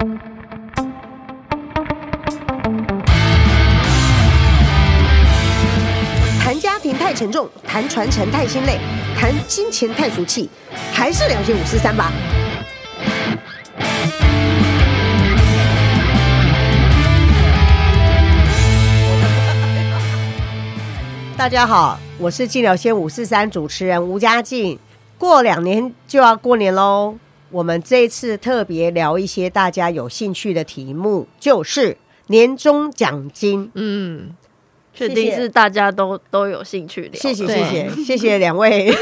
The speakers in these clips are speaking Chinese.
谈家庭太沉重，谈传承太心累，谈金钱太俗气，还是聊些五四三吧。大家好，我是晋聊仙五四三主持人吴佳静。过两年就要过年喽，我们这次特别聊一些大家有兴趣的题目，就是年终奖金。嗯，确定是大家都都有兴趣的。谢谢谢谢谢谢两位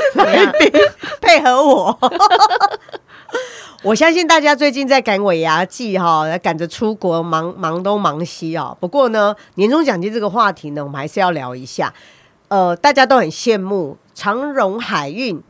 配合我。我相信大家最近在赶尾牙季哈，赶着出国忙忙东忙西啊。不过呢，年终奖金这个话题呢，我们还是要聊一下。呃，大家都很羡慕长荣海运。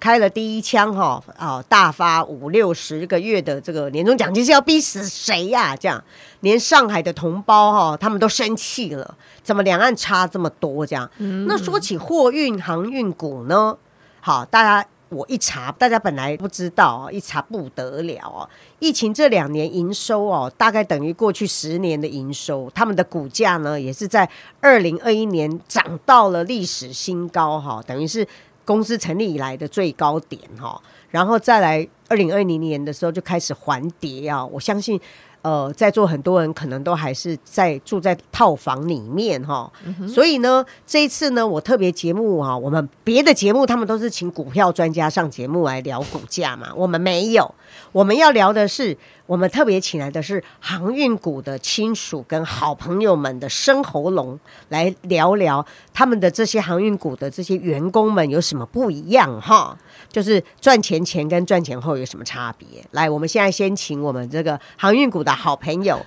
开了第一枪哈，啊，大发五六十个月的这个年终奖金是要逼死谁呀？这样，连上海的同胞哈，他们都生气了，怎么两岸差这么多？这样，那说起货运航运股呢，好，大家我一查，大家本来不知道，一查不得了哦。疫情这两年营收哦，大概等于过去十年的营收，他们的股价呢，也是在二零二一年涨到了历史新高哈，等于是。公司成立以来的最高点哈，然后再来二零二零年的时候就开始缓跌啊，我相信。呃，在座很多人可能都还是在住在套房里面哈，嗯、所以呢，这一次呢，我特别节目哈，我们别的节目他们都是请股票专家上节目来聊股价嘛，我们没有，我们要聊的是，我们特别请来的是航运股的亲属跟好朋友们的生喉咙来聊聊他们的这些航运股的这些员工们有什么不一样哈。就是赚钱前跟赚钱后有什么差别？来，我们现在先请我们这个航运股的好朋友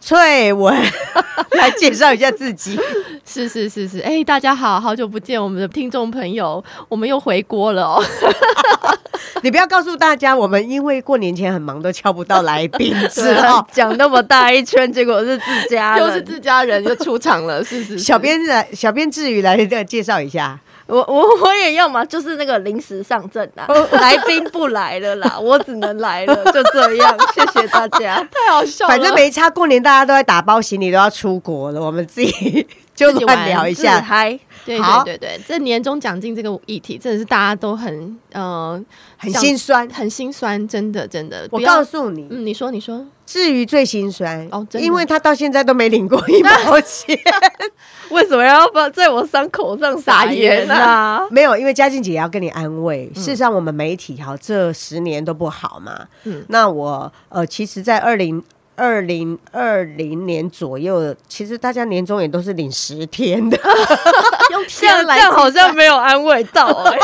翠文 来介绍一下自己。是是是是，哎、欸，大家好，好久不见，我们的听众朋友，我们又回锅了哦。你不要告诉大家，我们因为过年前很忙，都敲不到来宾，是哦，讲那么大一圈，结果是自家人，又是自家人就出场了，是是，是。小编来，小编至于来这介绍一下。我我 我也要嘛，就是那个临时上阵啊，来宾不来了啦，我只能来了，就这样，谢谢大家，太好笑了。反正没差，过年大家都在打包行李，都要出国了，我们自己就来聊一下，嗨，对对对对，这年终奖金这个议题，真的是大家都很呃很心酸，很心酸，真的真的。我告诉你，嗯，你说你说。至于最心酸哦，因为他到现在都没领过一毛钱，为什么要在我伤口上撒盐啊？没有，因为嘉靖姐也要跟你安慰。嗯、事实上，我们媒体哈这十年都不好嘛。嗯，那我呃，其实，在二零二零二零年左右，其实大家年终也都是领十天的，用天来这样好像没有安慰到哎、欸。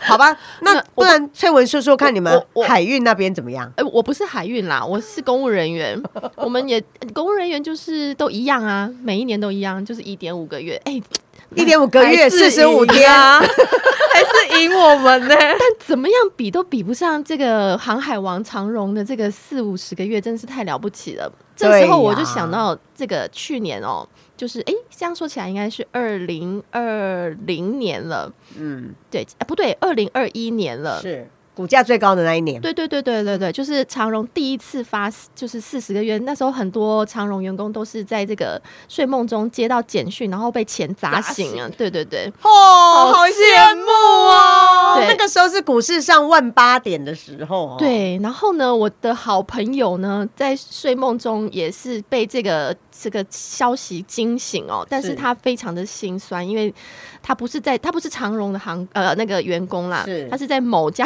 好吧，那不然翠文说说看，你们海运那边怎么样？哎、欸，我不是海运啦，我是公务人员。我们也公务人员就是都一样啊，每一年都一样，就是一点五个月。哎、欸，一点五个月，四十五天啊，还是赢我们呢？但怎么样比都比不上这个航海王长荣的这个四五十个月，真是太了不起了。这时候我就想到这个去年哦。就是哎，这样说起来应该是二零二零年了，嗯，对，哎，不对，二零二一年了，是。股价最高的那一年，对对对对对对，就是长荣第一次发，就是四十个月，那时候很多长荣员工都是在这个睡梦中接到简讯，然后被钱砸醒啊！醒对对对，哦，好羡慕啊！对，那个时候是股市上万八点的时候，对。然后呢，我的好朋友呢，在睡梦中也是被这个这个消息惊醒哦，但是他非常的心酸，因为。他不是在，他不是长荣的航呃那个员工啦，是他是在某家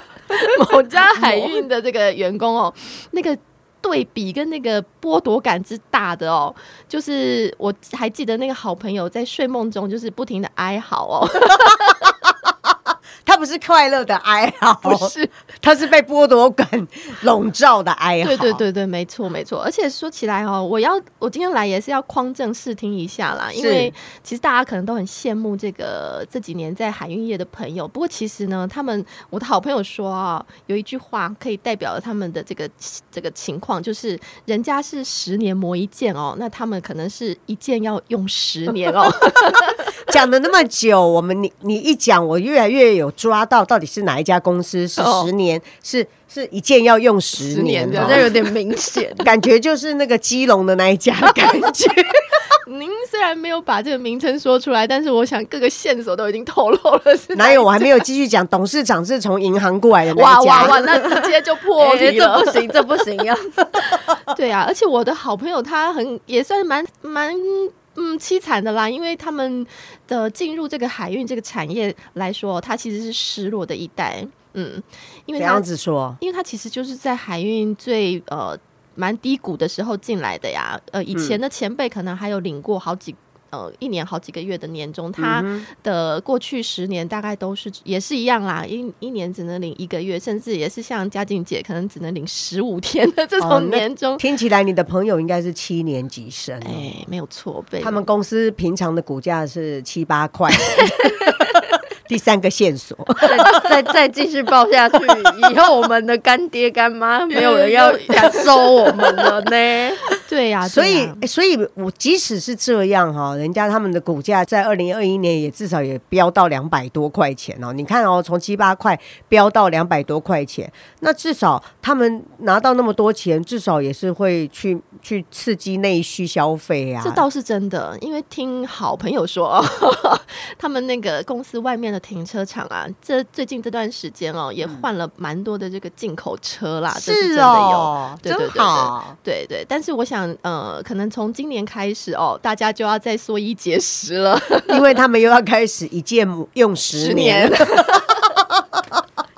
某家海运的这个员工哦，那个对比跟那个剥夺感之大的哦，就是我还记得那个好朋友在睡梦中就是不停的哀嚎哦。他不是快乐的哀嚎，不是，他是被剥夺感笼罩的哀嚎。对对对对，没错没错。而且说起来哦，我要我今天来也是要匡正视听一下啦，因为其实大家可能都很羡慕这个这几年在海运业的朋友。不过其实呢，他们我的好朋友说啊，有一句话可以代表了他们的这个这个情况，就是人家是十年磨一剑哦，那他们可能是一剑要用十年哦。讲了那么久，我们你你一讲，我越来越有。抓到到底是哪一家公司是十年，哦、是是一件要用十年，好像有点明显，感觉就是那个基隆的那一家的感觉。您虽然没有把这个名称说出来，但是我想各个线索都已经透露了。是哪有？我还没有继续讲，董事长是从银行过来的那一家。哇哇哇！那直接就破题了，欸、这不行，这不行呀！对啊，而且我的好朋友他很也算蛮蛮嗯凄惨的啦，因为他们的进入这个海运这个产业来说，他其实是失落的一代。嗯，因为这样子说，因为他其实就是在海运最呃。蛮低谷的时候进来的呀，呃，以前的前辈可能还有领过好几呃一年好几个月的年终，他的过去十年大概都是也是一样啦，一一年只能领一个月，甚至也是像嘉靖姐可能只能领十五天的这种年终。哦，听起来你的朋友应该是七年级生，哎，没有错，他们公司平常的股价是七八块。第三个线索，再再再继续报下去，以后我们的干爹干妈没有人要敢收我们了呢。对呀、啊，所以所以我即使是这样哈，人家他们的股价在二零二一年也至少也飙到两百多块钱哦。你看哦，从七八块飙到两百多块钱，那至少他们拿到那么多钱，至少也是会去去刺激内需消费啊。这倒是真的，因为听好朋友说，呵 呵他们那个公司外面的。停车场啊，这最近这段时间哦，也换了蛮多的这个进口车啦，是哦，对对对对，对对。但是我想，呃，可能从今年开始哦，大家就要再缩衣节食了，因为他们又要开始一件用十年。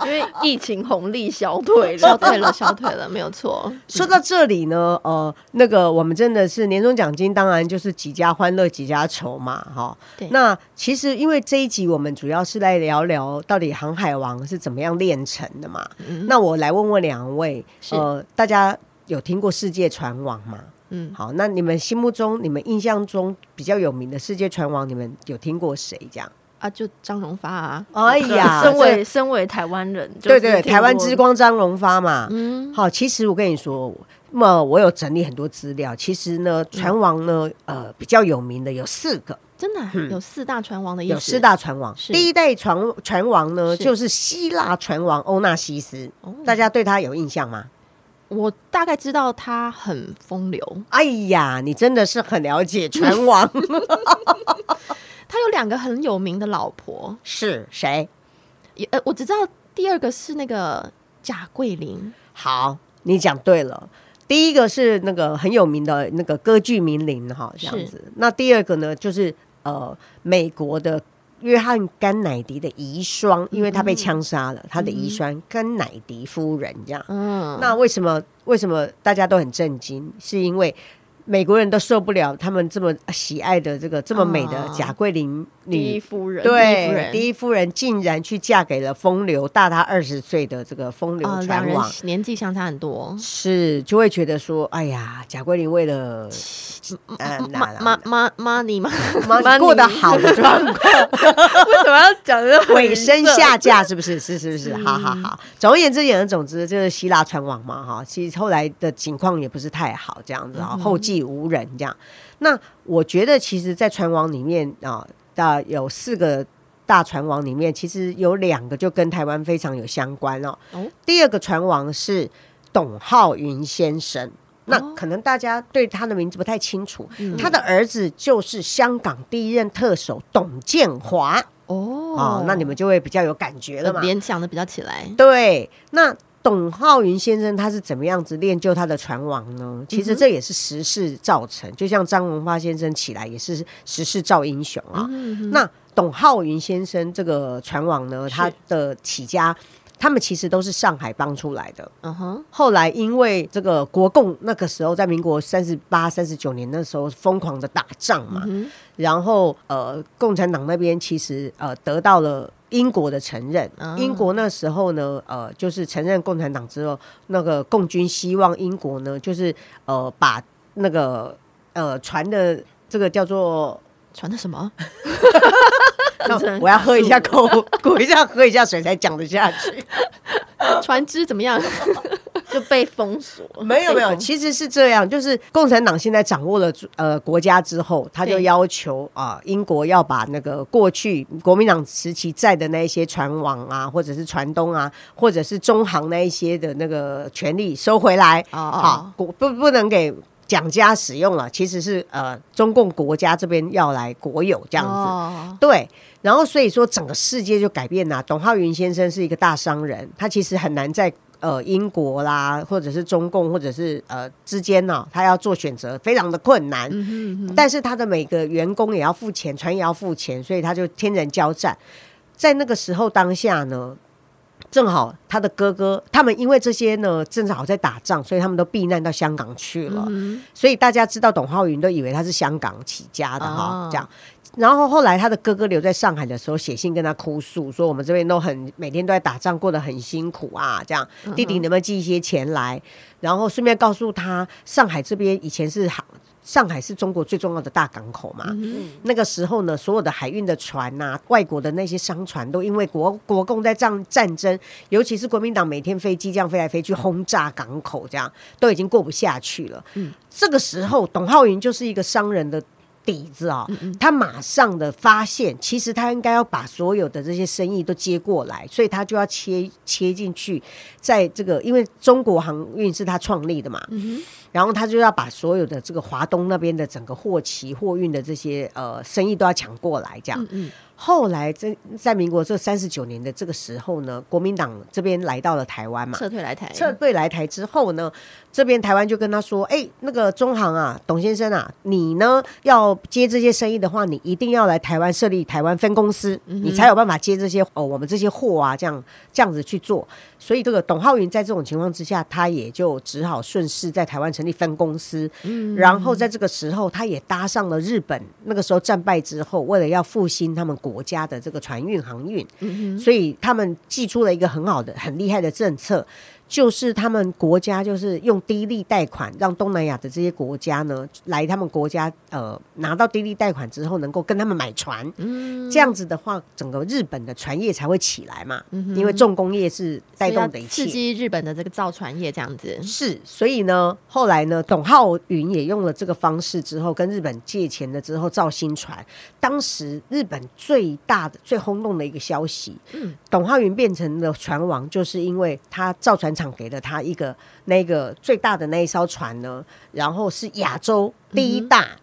因为疫情红利消退了，消退了，消退了，没有错。说到这里呢，呃，那个我们真的是年终奖金，当然就是几家欢乐几家愁嘛，哈。对。那其实因为这一集我们主要是来聊聊到底航海王是怎么样炼成的嘛。嗯。那我来问问两位，呃，大家有听过世界船王吗？嗯。好，那你们心目中、你们印象中比较有名的世界船王，你们有听过谁？这样？啊，就张荣发啊！哎呀，身为身为台湾人，对对，台湾之光张荣发嘛。嗯，好，其实我跟你说，那么我有整理很多资料。其实呢，船王呢，呃，比较有名的有四个，真的有四大船王的意思。有四大船王，第一代船船王呢，就是希腊船王欧纳西斯。大家对他有印象吗？我大概知道他很风流。哎呀，你真的是很了解船王。他有两个很有名的老婆，是谁？呃，我只知道第二个是那个贾桂林。好，你讲对了。第一个是那个很有名的那个歌剧名伶哈，这样子。那第二个呢，就是呃，美国的约翰甘乃迪的遗孀，因为他被枪杀了，嗯、他的遗孀甘乃迪夫人这样。嗯，那为什么为什么大家都很震惊？是因为。美国人都受不了他们这么喜爱的这个这么美的贾桂琳女第一夫人，对，第一夫人。竟然去嫁给了风流大她二十岁的这个风流船王，年纪相差很多，是就会觉得说，哎呀，贾桂琳为了妈妈妈你妈妈过得好的状况，为什么要讲这尾声下嫁？是不是？是是不是？好好好，总而言之，言而总之，就是希腊船王嘛，哈，其实后来的情况也不是太好，这样子啊，后继。无人这样，那我觉得其实，在船王里面啊，大有四个大船王里面，其实有两个就跟台湾非常有相关哦。哦，第二个船王是董浩云先生，那可能大家对他的名字不太清楚，哦、他的儿子就是香港第一任特首董建华。哦，哦，那你们就会比较有感觉了嘛，联想的比较起来。对，那。董浩云先生他是怎么样子练就他的船王呢？其实这也是时势造成，嗯、就像张荣发先生起来也是时势造英雄啊。嗯、那董浩云先生这个船王呢，他的起家，他们其实都是上海帮出来的。嗯哼。后来因为这个国共那个时候在民国三十八、三十九年那时候疯狂的打仗嘛，嗯、然后呃，共产党那边其实呃得到了。英国的承认，英国那时候呢，呃，就是承认共产党之后，那个共军希望英国呢，就是呃，把那个呃船的这个叫做船的什么？我要喝一下口，鼓一下，喝一下水才讲得下去。船只怎么样？就被封锁。没有没有，其实是这样，就是共产党现在掌握了呃国家之后，他就要求啊、呃、英国要把那个过去国民党时期在的那一些船网啊，或者是船东啊，或者是中航那一些的那个权利收回来啊，好不不不能给。蒋家使用了，其实是呃中共国家这边要来国有这样子，哦、对，然后所以说整个世界就改变了。董浩云先生是一个大商人，他其实很难在呃英国啦，或者是中共，或者是呃之间呢、哦，他要做选择非常的困难。嗯哼嗯哼，但是他的每个员工也要付钱，船也要付钱，所以他就天人交战。在那个时候当下呢。正好他的哥哥，他们因为这些呢，正好在打仗，所以他们都避难到香港去了。嗯、所以大家知道董浩云都以为他是香港起家的哈，哦、这样。然后后来他的哥哥留在上海的时候，写信跟他哭诉，说我们这边都很每天都在打仗，过得很辛苦啊。这样，弟弟能不能寄一些钱来？嗯、然后顺便告诉他，上海这边以前是好。上海是中国最重要的大港口嘛？嗯、那个时候呢，所有的海运的船呐、啊，外国的那些商船，都因为国国共在战战争，尤其是国民党每天飞机这样飞来飞去轰炸港口，这样都已经过不下去了。嗯、这个时候，董浩云就是一个商人的底子啊、他马上的发现，其实他应该要把所有的这些生意都接过来，所以他就要切切进去，在这个因为中国航运是他创立的嘛。嗯然后他就要把所有的这个华东那边的整个货期货运的这些呃生意都要抢过来，这样。嗯嗯后来在在民国这三十九年的这个时候呢，国民党这边来到了台湾嘛，撤退来台，撤退来台之后呢，这边台湾就跟他说：“哎，那个中行啊，董先生啊，你呢要接这些生意的话，你一定要来台湾设立台湾分公司，嗯、你才有办法接这些哦，我们这些货啊，这样这样子去做。所以这个董浩云在这种情况之下，他也就只好顺势在台湾成立分公司。嗯，然后在这个时候，他也搭上了日本那个时候战败之后，为了要复兴他们。”国家的这个船运航运，嗯、所以他们寄出了一个很好的、很厉害的政策。就是他们国家就是用低利贷款，让东南亚的这些国家呢来他们国家呃拿到低利贷款之后，能够跟他们买船。嗯，这样子的话，整个日本的船业才会起来嘛。嗯哼，因为重工业是带动的一切，刺激日本的这个造船业这样子。是，所以呢，后来呢，董浩云也用了这个方式之后，跟日本借钱了之后造新船。当时日本最大的、最轰动的一个消息，嗯，董浩云变成了船王，就是因为他造船厂给了他一个那个最大的那一艘船呢，然后是亚洲第一大，嗯、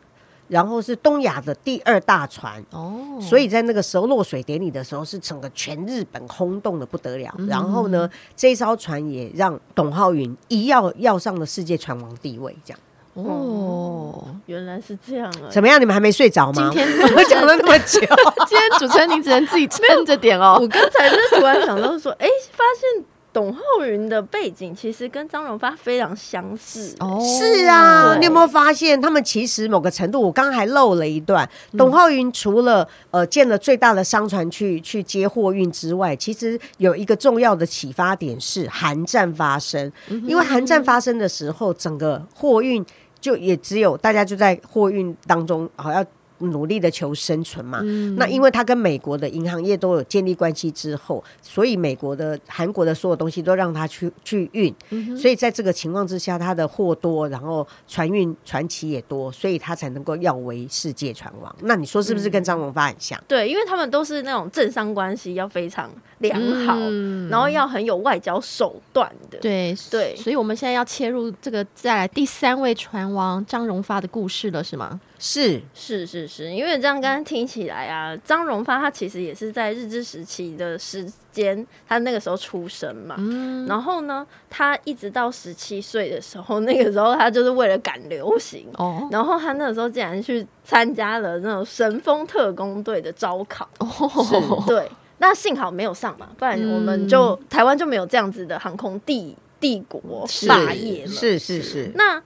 然后是东亚的第二大船哦，所以在那个时候落水典礼的时候，是整个全日本轰动的不得了。嗯、然后呢，这一艘船也让董浩云一要要上了世界船王地位，这样哦，原来是这样啊！怎么样？你们还没睡着吗？今天 我讲了那么久，今天主持人你只能自己撑着点哦。我刚才就突然想到说，哎，发现。董浩云的背景其实跟张荣发非常相似。哦，是啊，你有没有发现他们其实某个程度，我刚刚还漏了一段。嗯、董浩云除了呃建了最大的商船去去接货运之外，其实有一个重要的启发点是韩战发生。嗯、因为韩战发生的时候，整个货运就也只有大家就在货运当中好像。努力的求生存嘛，嗯、那因为他跟美国的银行业都有建立关系之后，所以美国的、韩国的所有东西都让他去去运，嗯、所以在这个情况之下，他的货多，然后船运船期也多，所以他才能够要为世界船王。那你说是不是跟张荣发很像？嗯、对，因为他们都是那种政商关系要非常良好，嗯、然后要很有外交手段的。对对，所以我们现在要切入这个再来第三位船王张荣发的故事了，是吗？是。是是是，因为这样刚刚听起来啊，张荣发他其实也是在日治时期的时间，他那个时候出生嘛，嗯、然后呢，他一直到十七岁的时候，那个时候他就是为了赶流行，哦、然后他那个时候竟然去参加了那种神风特工队的招考，哦、对，那幸好没有上嘛，不然我们就、嗯、台湾就没有这样子的航空帝帝国霸业了，是是是，是，那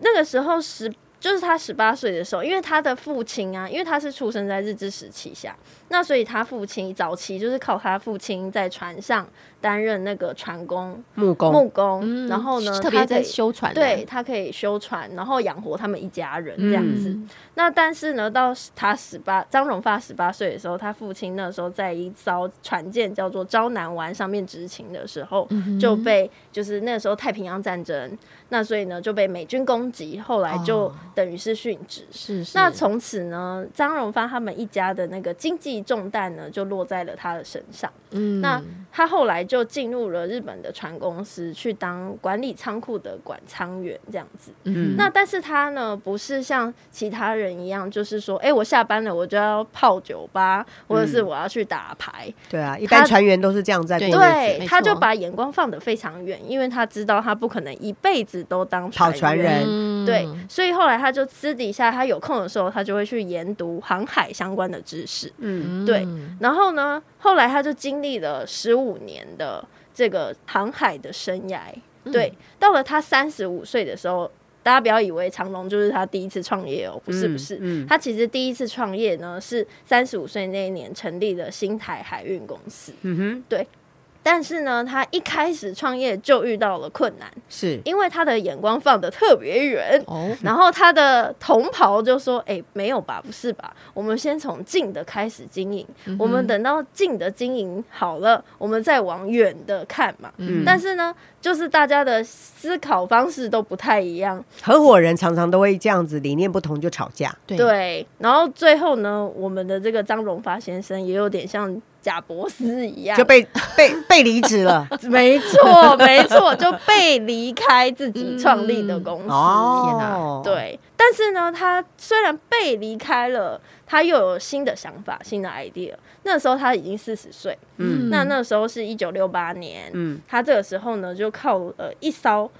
那个时候十。就是他十八岁的时候，因为他的父亲啊，因为他是出生在日治时期下，那所以他父亲早期就是靠他父亲在船上担任那个船工、木工、木工，然后呢，特别在修船，对，他可以修船，然后养活他们一家人这样子。那但是呢，到他十八，张荣发十八岁的时候，他父亲那时候在一艘船舰叫做招南湾上面执勤的时候，就被就是那时候太平洋战争，那所以呢就被美军攻击，后来就。等于是殉职，是是。那从此呢，张荣发他们一家的那个经济重担呢，就落在了他的身上。嗯，那他后来就进入了日本的船公司，去当管理仓库的管仓员这样子。嗯，那但是他呢，不是像其他人一样，就是说，哎、欸，我下班了，我就要泡酒吧，或者是我要去打牌。嗯、对啊，一般船员都是这样在过日子。对，他就把眼光放得非常远，因为他知道他不可能一辈子都当船跑船人。嗯、对，所以后来。他就私底下，他有空的时候，他就会去研读航海相关的知识。嗯，对。然后呢，后来他就经历了十五年的这个航海的生涯。对，到了他三十五岁的时候，大家不要以为长荣就是他第一次创业哦，不是，不是。嗯，他其实第一次创业呢，是三十五岁那一年成立了新台海运公司。嗯哼，对。但是呢，他一开始创业就遇到了困难，是因为他的眼光放得特别远。哦，然后他的同袍就说：“哎、欸，没有吧？不是吧？我们先从近的开始经营，嗯、我们等到近的经营好了，我们再往远的看嘛。嗯”但是呢，就是大家的思考方式都不太一样，合伙人常常都会这样子，理念不同就吵架。对，对，然后最后呢，我们的这个张荣发先生也有点像。贾伯斯一样，就被被被离职了。没错，没错，就被离开自己创立的公司。天哪！对，但是呢，他虽然被离开了，他又有新的想法、新的 idea。那时候他已经四十岁，嗯，那那时候是一九六八年，嗯，他这个时候呢，就靠呃一艘。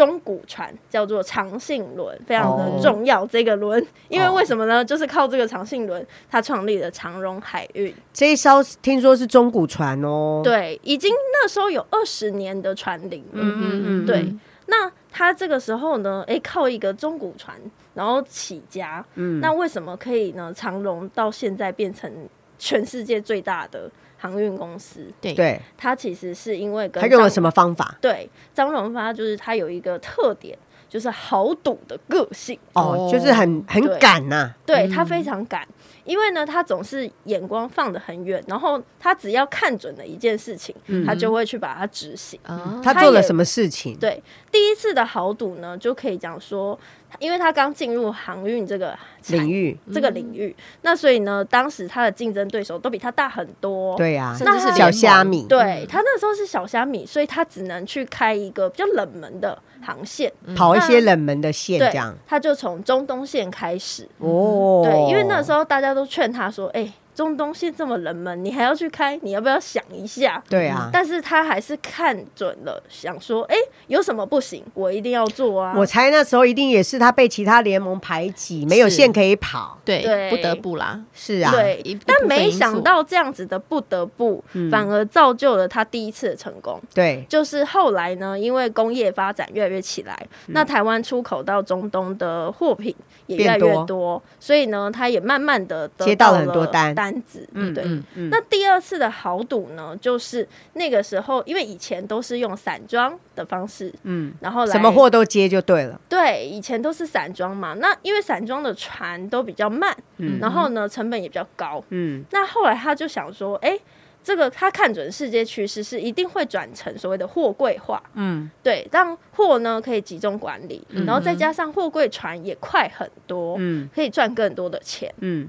中古船叫做长信轮，非常的重要。这个轮，因为为什么呢？就是靠这个长信轮，他创立了长荣海运。这一艘听说是中古船哦，对，已经那时候有二十年的船龄了。嗯嗯嗯，对。那他这个时候呢，哎，靠一个中古船，然后起家。嗯，那为什么可以呢？长荣到现在变成全世界最大的航运公司，对，他其实是因为跟他用了什么方法？对，张荣发就是他有一个特点，就是豪赌的个性。哦，就是很很敢呐、啊，对，他非常敢。嗯因为呢，他总是眼光放得很远，然后他只要看准了一件事情，嗯、他就会去把它执行。嗯、他做了什么事情？对，第一次的豪赌呢，就可以讲说，因为他刚进入航运这个领域，这个领域，嗯、那所以呢，当时他的竞争对手都比他大很多。对呀、啊，那是小虾米。对，他那时候是小虾米，所以他只能去开一个比较冷门的航线，跑一些冷门的线，这样。他就从中东线开始。哦，对，因为那时候大家都劝他说：“哎、欸。”中东线这么冷门，你还要去开？你要不要想一下？对啊，但是他还是看准了，想说，哎、欸，有什么不行？我一定要做啊！我猜那时候一定也是他被其他联盟排挤，没有线可以跑，对，对，不得不啦。是啊，对。但没想到这样子的不得不，反而造就了他第一次的成功。对，就是后来呢，因为工业发展越来越起来，嗯、那台湾出口到中东的货品也越来越多，多所以呢，他也慢慢的接到了很多单。单子，嗯，对，嗯嗯、那第二次的豪赌呢，就是那个时候，因为以前都是用散装的方式，嗯，然后来什么货都接就对了，对，以前都是散装嘛，那因为散装的船都比较慢，嗯，然后呢，成本也比较高，嗯，那后来他就想说，哎、欸。这个他看准世界趋势是一定会转成所谓的货柜化，嗯，对，让货呢可以集中管理，嗯、然后再加上货柜船也快很多，嗯，可以赚更多的钱，嗯，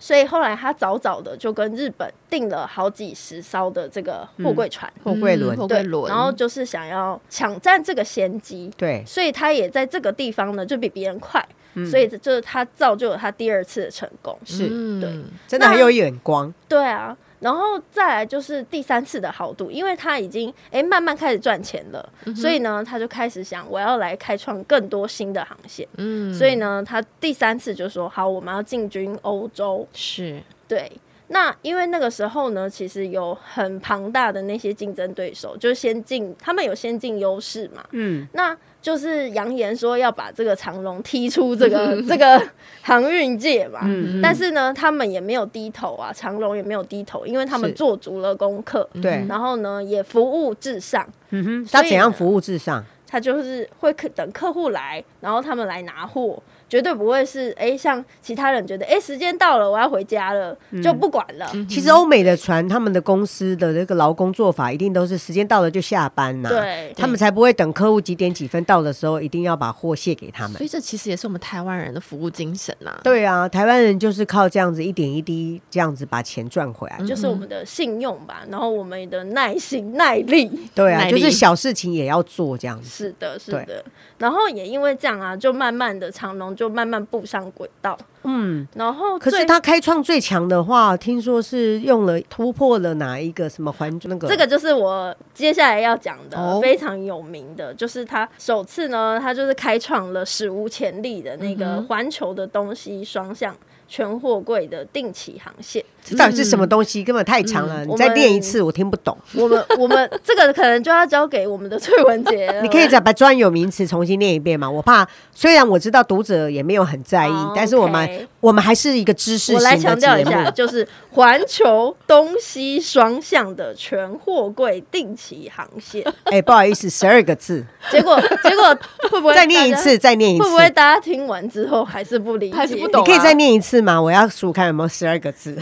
所以后来他早早的就跟日本订了好几十艘的这个货柜船、货柜轮、货柜轮，然后就是想要抢占这个先机，对，所以他也在这个地方呢就比别人快，嗯、所以就是他造就了他第二次的成功，是。对，真的很有眼光，对啊。然后再来就是第三次的豪赌，因为他已经哎慢慢开始赚钱了，嗯、所以呢，他就开始想我要来开创更多新的航线。嗯，所以呢，他第三次就说好，我们要进军欧洲。是，对。那因为那个时候呢，其实有很庞大的那些竞争对手，就先进，他们有先进优势嘛。嗯，那就是扬言说要把这个长隆踢出这个 这个航运界嘛。嗯，但是呢，他们也没有低头啊，长隆也没有低头，因为他们做足了功课。对，然后呢，也服务至上。嗯哼，他怎样服务至上？他就是会客等客户来，然后他们来拿货。绝对不会是哎，像其他人觉得哎，时间到了，我要回家了，就不管了。嗯、其实欧美的船，他们的公司的这个劳工做法，一定都是时间到了就下班呐、啊。对，他们才不会等客户几点几分到的时候，一定要把货卸给他们。所以这其实也是我们台湾人的服务精神呐、啊。对啊，台湾人就是靠这样子一点一滴这样子把钱赚回来，嗯、就是我们的信用吧，然后我们的耐心、耐力。对啊，就是小事情也要做这样子。是的，是的。然后也因为这样啊，就慢慢的长隆就慢慢步上轨道。嗯，然后可是他开创最强的话，听说是用了突破了哪一个什么环那个？这个就是我接下来要讲的、哦、非常有名的，就是他首次呢，他就是开创了史无前例的那个环球的东西双向。全货柜的定期航线，这到底是什么东西？根本太长了，嗯、你再念一次，我听不懂。我们 我们这个可能就要交给我们的翠文姐。你可以再把专有名词重新念一遍吗？我怕，虽然我知道读者也没有很在意，哦、但是我们 okay 我们还是一个知识性的节目。我来强调一下，就是环球东西双向的全货柜定期航线。哎、欸，不好意思，十二个字。结果结果会不会再念一次？再念一次，会不会大家听完之后还是不理解，还是不懂、啊？你可以再念一次。是吗？我要数看有没有十二个字。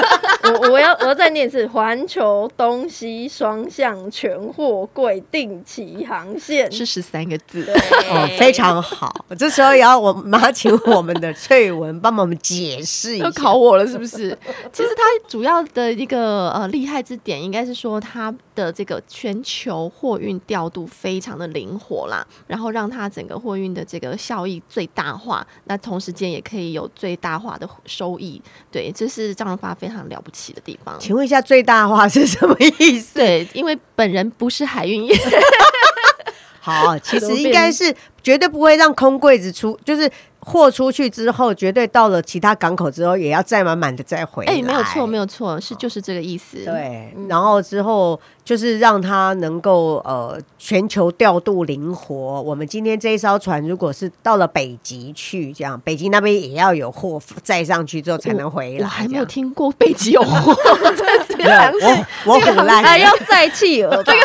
我我要我要再念一次：环球东西双向全货柜定期航线是十三个字。哦，非常好。这时候也要我马上请我们的翠文帮我们解释一下。要考我了是不是？其实它主要的一个呃厉害之点，应该是说它的这个全球货运调度非常的灵活啦，然后让它整个货运的这个效益最大化。那同时间也可以有最大化的收益。对，这是张荣发非常了不起的地方。请问一下，最大化是什么意思？对，因为本人不是海运业。好，其实应该是绝对不会让空柜子出，就是。货出去之后，绝对到了其他港口之后，也要载满满的再回来。哎、欸，没有错，没有错，是就是这个意思。对，嗯、然后之后就是让它能够呃全球调度灵活。我们今天这一艘船，如果是到了北极去，这样北极那边也要有货载上去之后才能回来。我，我还没有听过北极有货。我我很烂，还要载企鹅。这个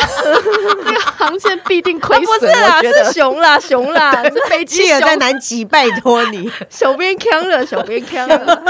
这个航线必定亏损。不是啊，是熊啦熊啦，是飞机企鹅在南极，拜托。你小编坑了，小编坑了，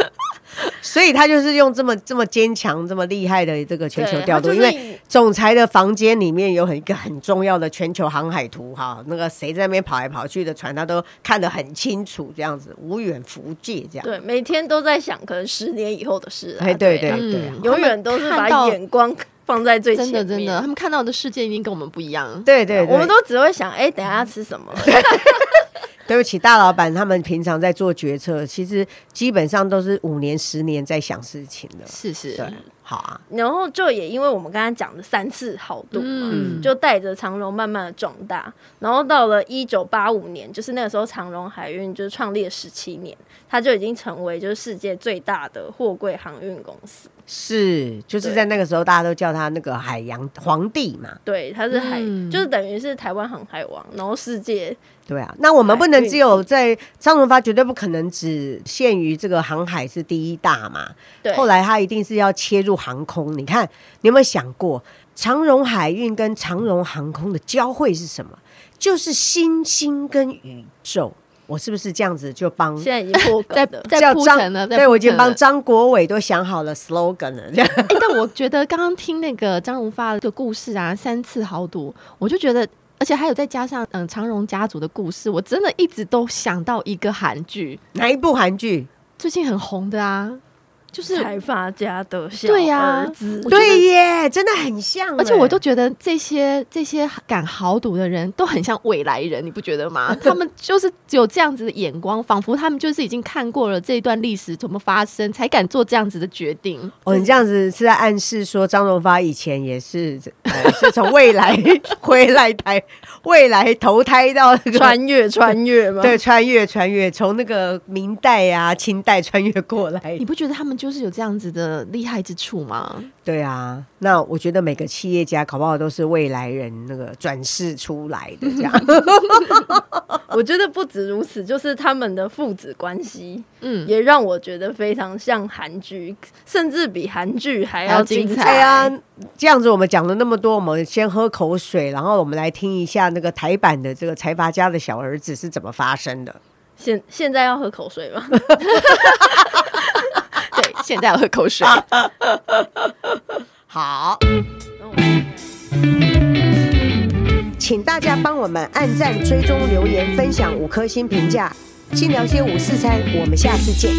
所以他就是用这么这么坚强、这么厉害的这个全球调度。因为总裁的房间里面有很一个很重要的全球航海图，哈，那个谁在那边跑来跑去的船，他都看得很清楚，这样子无远弗届，这样对，每天都在想可能十年以后的事。哎，对对对，永远都是把眼光放在最前面。真的真的，他们看到的世界一定跟我们不一样。对对，我们都只会想，哎，等下要吃什么。对不起，大老板，他们平常在做决策，其实基本上都是五年、十年在想事情的。是是，对，好啊。然后就也因为我们刚刚讲的三次豪赌嘛，嗯、就带着长荣慢慢的壮大。然后到了一九八五年，就是那个时候长荣海运就是创立了十七年，它就已经成为就是世界最大的货柜航运公司。是，就是在那个时候，大家都叫他那个海洋皇帝嘛。对，他是海，嗯、就是等于是台湾航海王，然后世界。对啊，那我们不能只有在张荣发，绝对不可能只限于这个航海是第一大嘛。对，后来他一定是要切入航空。你看，你有没有想过，长荣海运跟长荣航空的交汇是什么？就是星星跟宇宙。我是不是这样子就帮？现在已经铺 在在铺陈了，对，我已经帮张国伟都想好了 slogan 了。这样、欸，但我觉得刚刚听那个张荣发的故事啊，三次豪赌，我就觉得。而且还有再加上嗯长荣家族的故事，我真的一直都想到一个韩剧，哪一部韩剧？最近很红的啊，就是财阀家的小对呀，对耶，真的很像。而且我都觉得这些这些敢豪赌的人都很像未来人，你不觉得吗？他们就是有这样子的眼光，仿佛他们就是已经看过了这一段历史怎么发生，才敢做这样子的决定。哦，你这样子是在暗示说张荣发以前也是，呃、是从未来回来台，未来投胎到那个穿越穿越吗？对，穿越穿越，从那个明代啊、清代穿越过来。你不觉得他们？就是有这样子的厉害之处吗？对啊，那我觉得每个企业家搞不好都是未来人那个转世出来的这样。我觉得不止如此，就是他们的父子关系，嗯，也让我觉得非常像韩剧，甚至比韩剧还要精彩啊！这样子，我们讲了那么多，我们先喝口水，然后我们来听一下那个台版的这个财阀家的小儿子是怎么发生的。现现在要喝口水吗？现在要喝口水。好。请大家帮我们按赞、追踪、留言、分享五颗星评价，新聊些五四餐，我们下次见。